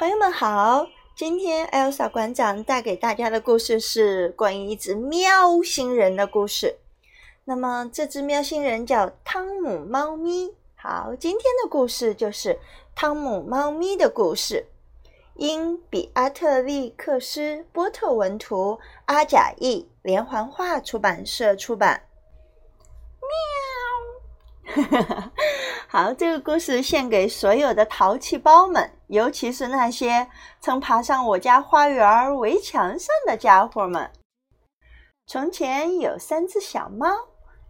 朋友们好，今天 Elsa 馆长带给大家的故事是关于一只喵星人的故事。那么这只喵星人叫汤姆猫咪。好，今天的故事就是汤姆猫咪的故事，因比阿特利克斯波特文图，阿贾译，连环画出版社出版。喵。好，这个故事献给所有的淘气包们，尤其是那些曾爬上我家花园围墙上的家伙们。从前有三只小猫，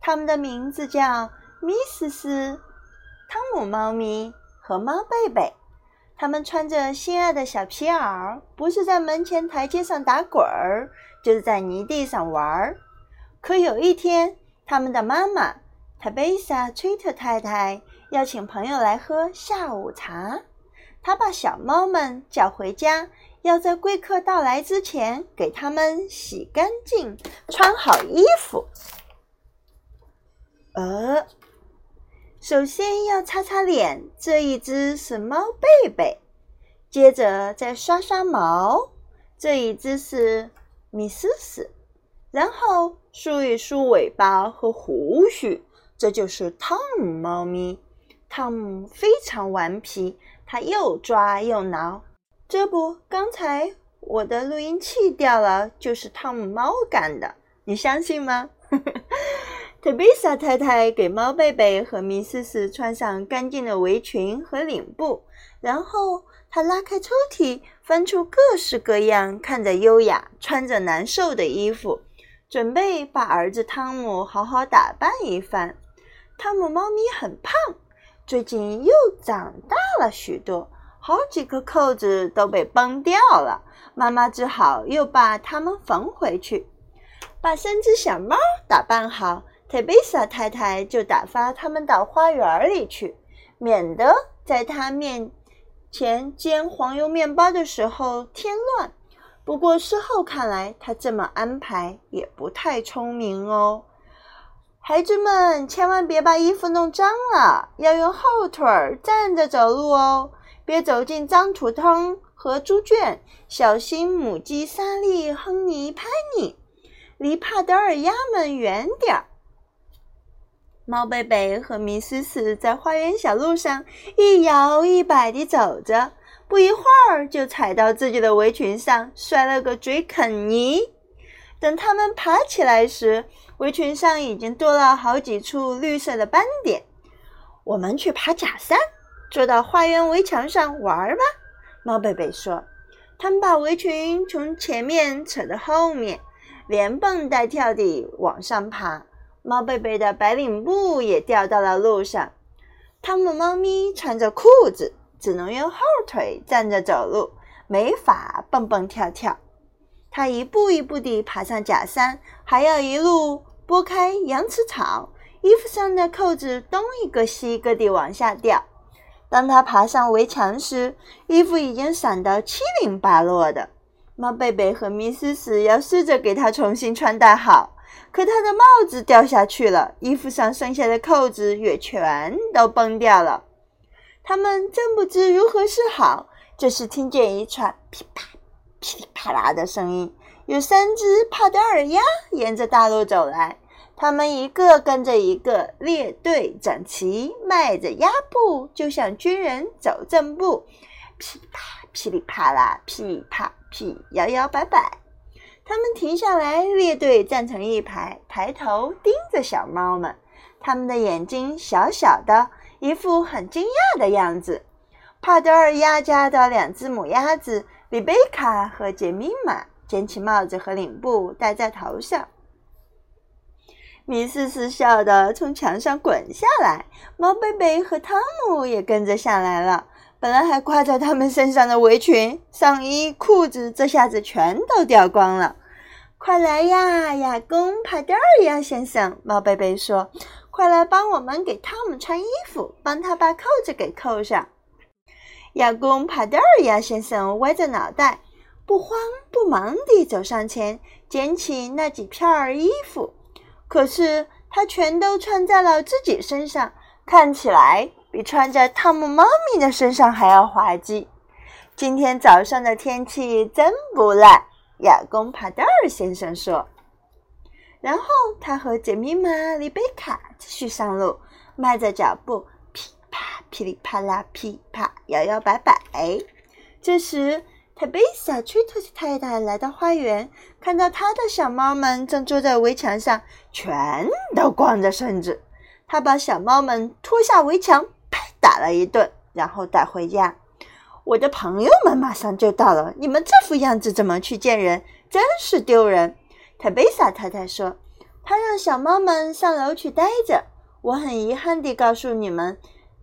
它们的名字叫米思思、汤姆猫咪和猫贝贝。它们穿着心爱的小皮袄，不是在门前台阶上打滚儿，就是在泥地上玩儿。可有一天，它们的妈妈塔贝萨·崔特太太。邀请朋友来喝下午茶，她把小猫们叫回家，要在贵客到来之前给他们洗干净、穿好衣服。呃，首先要擦擦脸，这一只是猫贝贝；接着再刷刷毛，这一只是米思思；然后梳一梳尾巴和胡须，这就是汤姆猫咪。汤姆非常顽皮，他又抓又挠。这不，刚才我的录音器掉了，就是汤姆猫干的，你相信吗？特贝莎太太给猫贝贝和米思思穿上干净的围裙和领布，然后她拉开抽屉，翻出各式各样看着优雅、穿着难受的衣服，准备把儿子汤姆好好打扮一番。汤姆猫咪很胖。最近又长大了许多，好几颗扣子都被崩掉了。妈妈只好又把它们缝回去。把三只小猫打扮好，特贝莎太太就打发它们到花园里去，免得在她面前煎黄油面包的时候添乱。不过事后看来，她这么安排也不太聪明哦。孩子们，千万别把衣服弄脏了，要用后腿站着走路哦，别走进脏土坑和猪圈，小心母鸡莎莉、亨尼、潘尼，离帕德尔鸭们远点儿。猫贝贝和米思思在花园小路上一摇一摆地走着，不一会儿就踩到自己的围裙上，摔了个嘴啃泥。等他们爬起来时，围裙上已经多了好几处绿色的斑点。我们去爬假山，坐到花园围墙上玩吧。猫贝贝说：“他们把围裙从前面扯到后面，连蹦带跳地往上爬。猫贝贝的白领布也掉到了路上。汤姆猫咪穿着裤子，只能用后腿站着走路，没法蹦蹦跳跳。他一步一步地爬上假山，还要一路。”拨开羊齿草，衣服上的扣子东一个西一个地往下掉。当他爬上围墙时，衣服已经散得七零八落的。猫贝贝和米思思要试着给他重新穿戴好，可他的帽子掉下去了，衣服上剩下的扣子也全都崩掉了。他们真不知如何是好。这时，听见一串噼啪、噼里啪啦的声音，有三只帕德尔鸭沿着大路走来。它们一个跟着一个列队整齐，迈着鸭步，就像军人走正步，噼啪噼里啪啦，噼里啪噼，摇摇摆摆。他们停下来，列队站成一排，抬头盯着小猫们。他们的眼睛小小的，一副很惊讶的样子。帕德尔鸭家的两只母鸭子里贝卡和杰米玛捡起帽子和领布，戴在头上。米思思笑得从墙上滚下来，猫贝贝和汤姆也跟着下来了。本来还挂在他们身上的围裙、上衣、裤子，这下子全都掉光了。快来呀，亚公帕德尔亚先生！猫贝贝说：“快来帮我们给汤姆穿衣服，帮他把扣子给扣上。”亚公帕德尔亚先生歪着脑袋，不慌不忙地走上前，捡起那几片儿衣服。可是他全都穿在了自己身上，看起来比穿在汤姆猫咪的身上还要滑稽。今天早上的天气真不赖。亚公帕德尔先生说。然后他和杰米玛丽贝卡继续上路，迈着脚步，噼里啪啦，噼啪摇摇摆摆。这时，特贝萨崔特西太太来到花园，看到他的小猫们正坐在围墙上，全都光着身子。他把小猫们拖下围墙，拍打了一顿，然后带回家。我的朋友们马上就到了，你们这副样子怎么去见人？真是丢人！特贝萨太太说：“她让小猫们上楼去待着。”我很遗憾地告诉你们，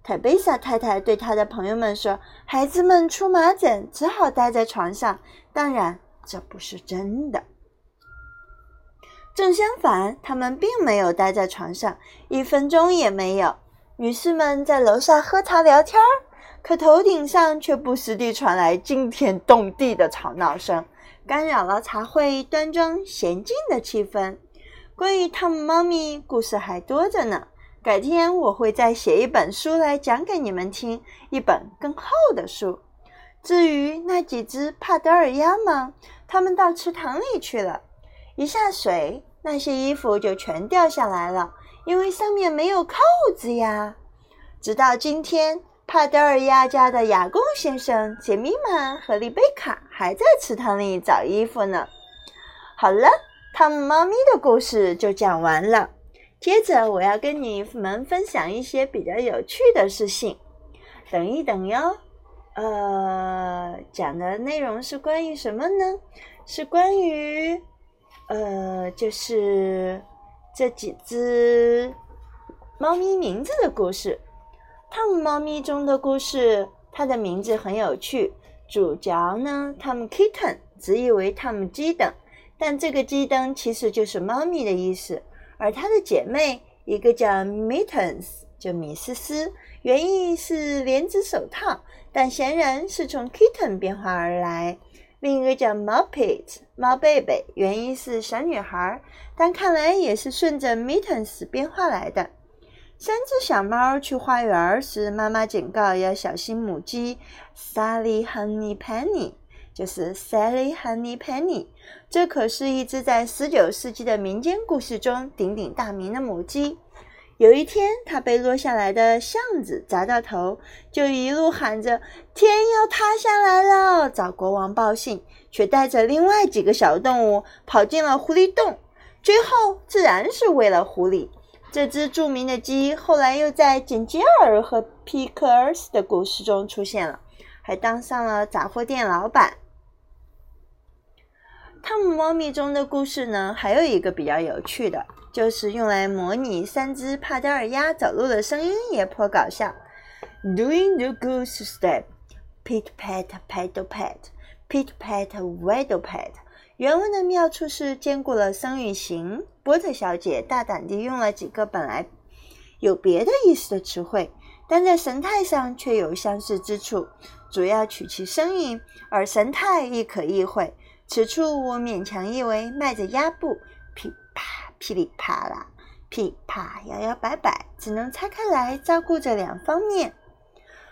特贝萨太太对她的朋友们说：“孩子们出麻疹，只好待在床上。”当然，这不是真的。正相反，他们并没有待在床上，一分钟也没有。女士们在楼下喝茶聊天儿。可头顶上却不时地传来惊天动地的吵闹声，干扰了茶会端庄娴静的气氛。关于汤姆猫咪，故事还多着呢。改天我会再写一本书来讲给你们听，一本更厚的书。至于那几只帕德尔鸭吗？它们到池塘里去了。一下水，那些衣服就全掉下来了，因为上面没有扣子呀。直到今天。帕德尔鸭家的雅贡先生、杰米玛和丽贝卡还在池塘里找衣服呢。好了，汤姆猫咪的故事就讲完了。接着，我要跟你们分享一些比较有趣的事情。等一等哟，呃，讲的内容是关于什么呢？是关于，呃，就是这几只猫咪名字的故事。汤姆猫咪中的故事，它的名字很有趣。主角呢，汤姆 Kitten，直译为汤姆鸡等，但这个鸡灯其实就是猫咪的意思。而她的姐妹，一个叫 Mittens，就米思思，原意是莲子手套，但显然是从 Kitten 变化而来。另一个叫 Muppet，猫贝贝，原意是小女孩，但看来也是顺着 Mittens 变化来的。三只小猫去花园时，妈妈警告要小心母鸡 Sally Honey Penny，就是 Sally Honey Penny。这可是一只在十九世纪的民间故事中鼎鼎大名的母鸡。有一天，它被落下来的橡子砸到头，就一路喊着“天要塌下来了”，找国王报信，却带着另外几个小动物跑进了狐狸洞。最后，自然是为了狐狸。这只著名的鸡后来又在简吉尔和皮克斯的故事中出现了，还当上了杂货店老板。汤姆猫咪中的故事呢，还有一个比较有趣的，就是用来模拟三只帕德尔鸭走路的声音，也颇搞笑。Doing the goose step, pit pat paddle pat, pit pat waddle pat。原文的妙处是兼顾了声与形。波特小姐大胆地用了几个本来有别的意思的词汇，但在神态上却有相似之处，主要取其声音，而神态亦可意会。此处我勉强译为迈着鸭步，噼啪噼里啪啦，噼啪摇摇摆摆，只能拆开来照顾着两方面。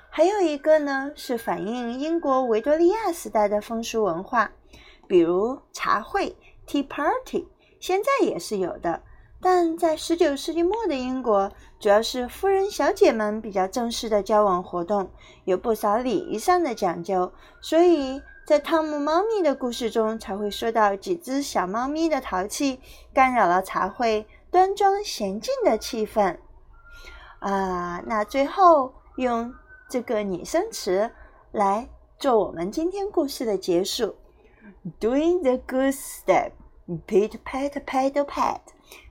还有一个呢，是反映英国维多利亚时代的风俗文化，比如茶会 （tea party）。现在也是有的，但在十九世纪末的英国，主要是夫人小姐们比较正式的交往活动，有不少礼仪上的讲究，所以在汤姆猫咪的故事中才会说到几只小猫咪的淘气干扰了茶会端庄娴静的气氛。啊，那最后用这个拟声词来做我们今天故事的结束，Doing the goose step。Pit pat paddle pat,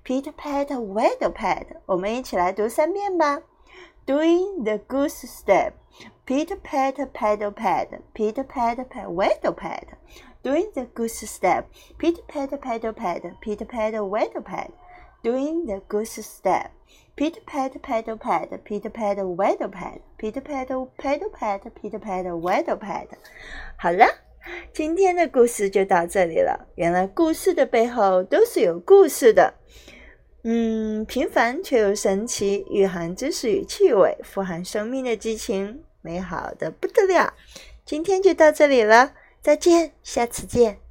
pit pat waddle pat。我们一起来读三遍吧。Doing the goose step, pit pat paddle pat, pit pat pat waddle pat. Doing the goose step, pit pat paddle pat, pit pat waddle pat. Doing the goose step, pit pat paddle pat, pit pat waddle pat, pit pat paddle pat, pit pat waddle pat。好了。今天的故事就到这里了。原来故事的背后都是有故事的， 嗯，平凡却又神奇，蕴含知识与趣味，富含生命的激情，美好的不得了。今天就到这里了，再见，下次见。